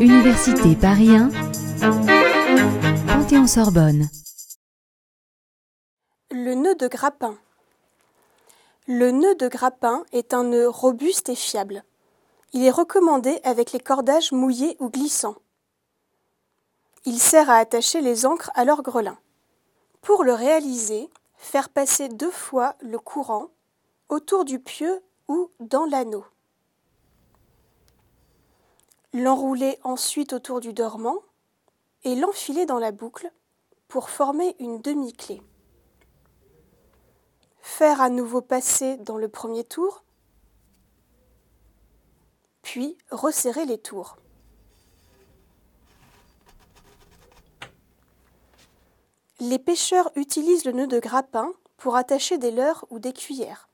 Université Paris 1, Panthéon-Sorbonne. Le nœud de grappin. Le nœud de grappin est un nœud robuste et fiable. Il est recommandé avec les cordages mouillés ou glissants. Il sert à attacher les ancres à leur grelin. Pour le réaliser, faire passer deux fois le courant autour du pieu ou dans l'anneau. L'enrouler ensuite autour du dormant et l'enfiler dans la boucle pour former une demi-clé. Faire à nouveau passer dans le premier tour, puis resserrer les tours. Les pêcheurs utilisent le nœud de grappin pour attacher des leurres ou des cuillères.